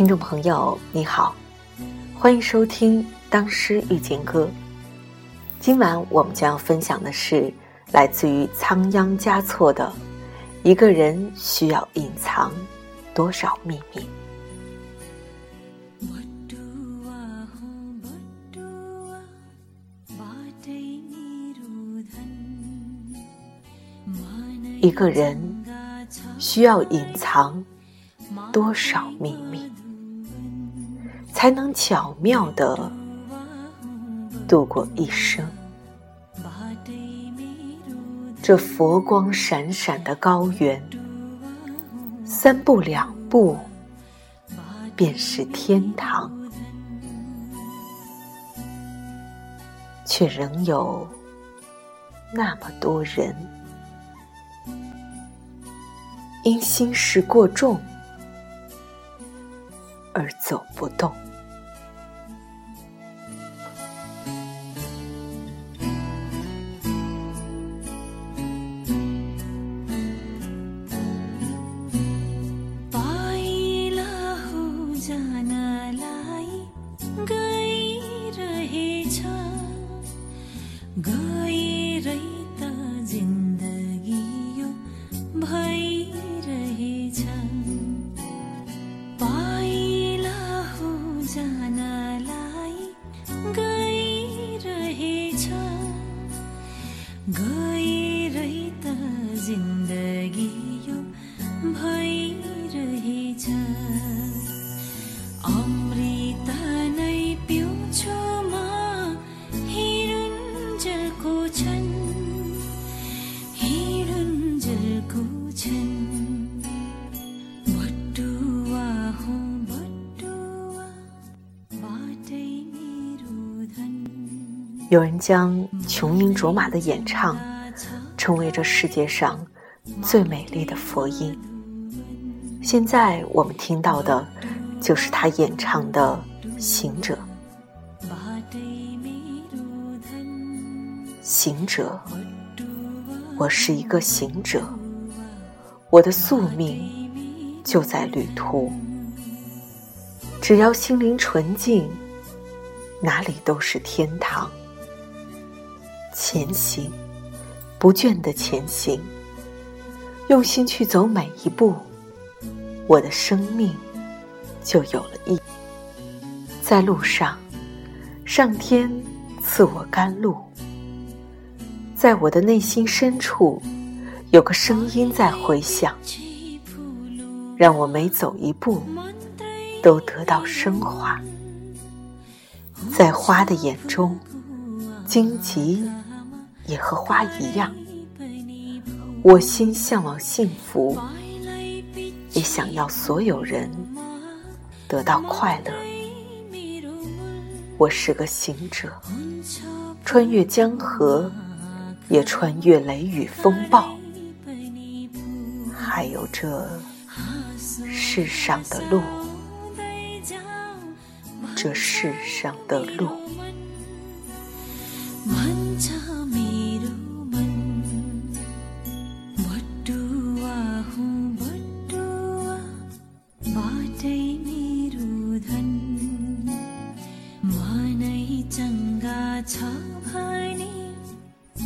听众朋友，你好，欢迎收听《当诗遇见歌》。今晚我们将要分享的是来自于仓央嘉措的《一个人需要隐藏多少秘密》。一个人需要隐藏多少秘密，才能巧妙的度过一生？这佛光闪闪的高原，三步两步便是天堂，却仍有那么多人。因心事过重而走不动。मलाई गइरहेछ। गइरै त जिन्द 有人将琼英卓玛的演唱称为这世界上最美丽的佛音。现在我们听到的，就是他演唱的《行者》。行者，我是一个行者，我的宿命就在旅途。只要心灵纯净，哪里都是天堂。前行，不倦的前行，用心去走每一步，我的生命就有了意义。在路上，上天赐我甘露。在我的内心深处，有个声音在回响，让我每走一步都得到升华。在花的眼中。荆棘也和花一样，我心向往幸福，也想要所有人得到快乐。我是个行者，穿越江河，也穿越雷雨风暴，还有这世上的路，这世上的路。मनै चंगा छ भने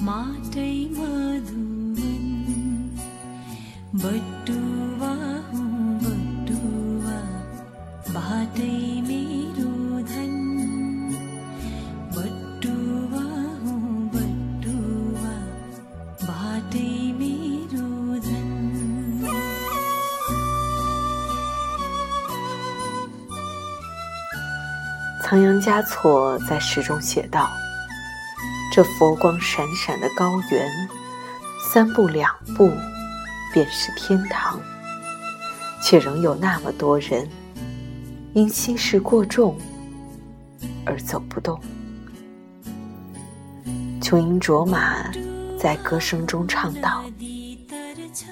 माटै मधुवन। बटुवा हुँ बटुवा बाटै 仓央嘉措在诗中写道：“这佛光闪闪的高原，三步两步便是天堂，却仍有那么多人因心事过重而走不动。”琼英卓玛在歌声中唱道：“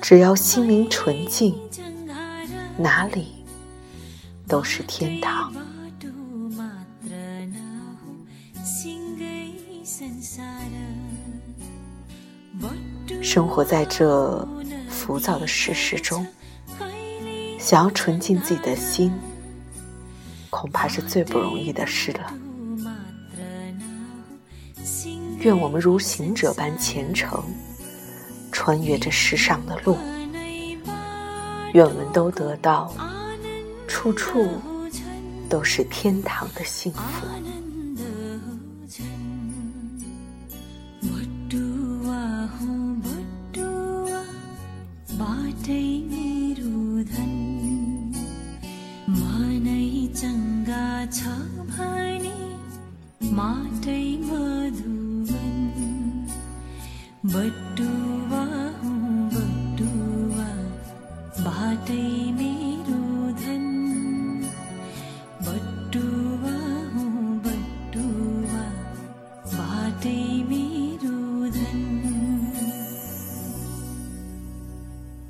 只要心灵纯净，哪里都是天堂。”生活在这浮躁的世事中，想要纯净自己的心，恐怕是最不容易的事了。愿我们如行者般虔诚，穿越这世上的路。愿我们都得到，处处都是天堂的幸福。മാതൈ മധുവൻ. ബട്ടു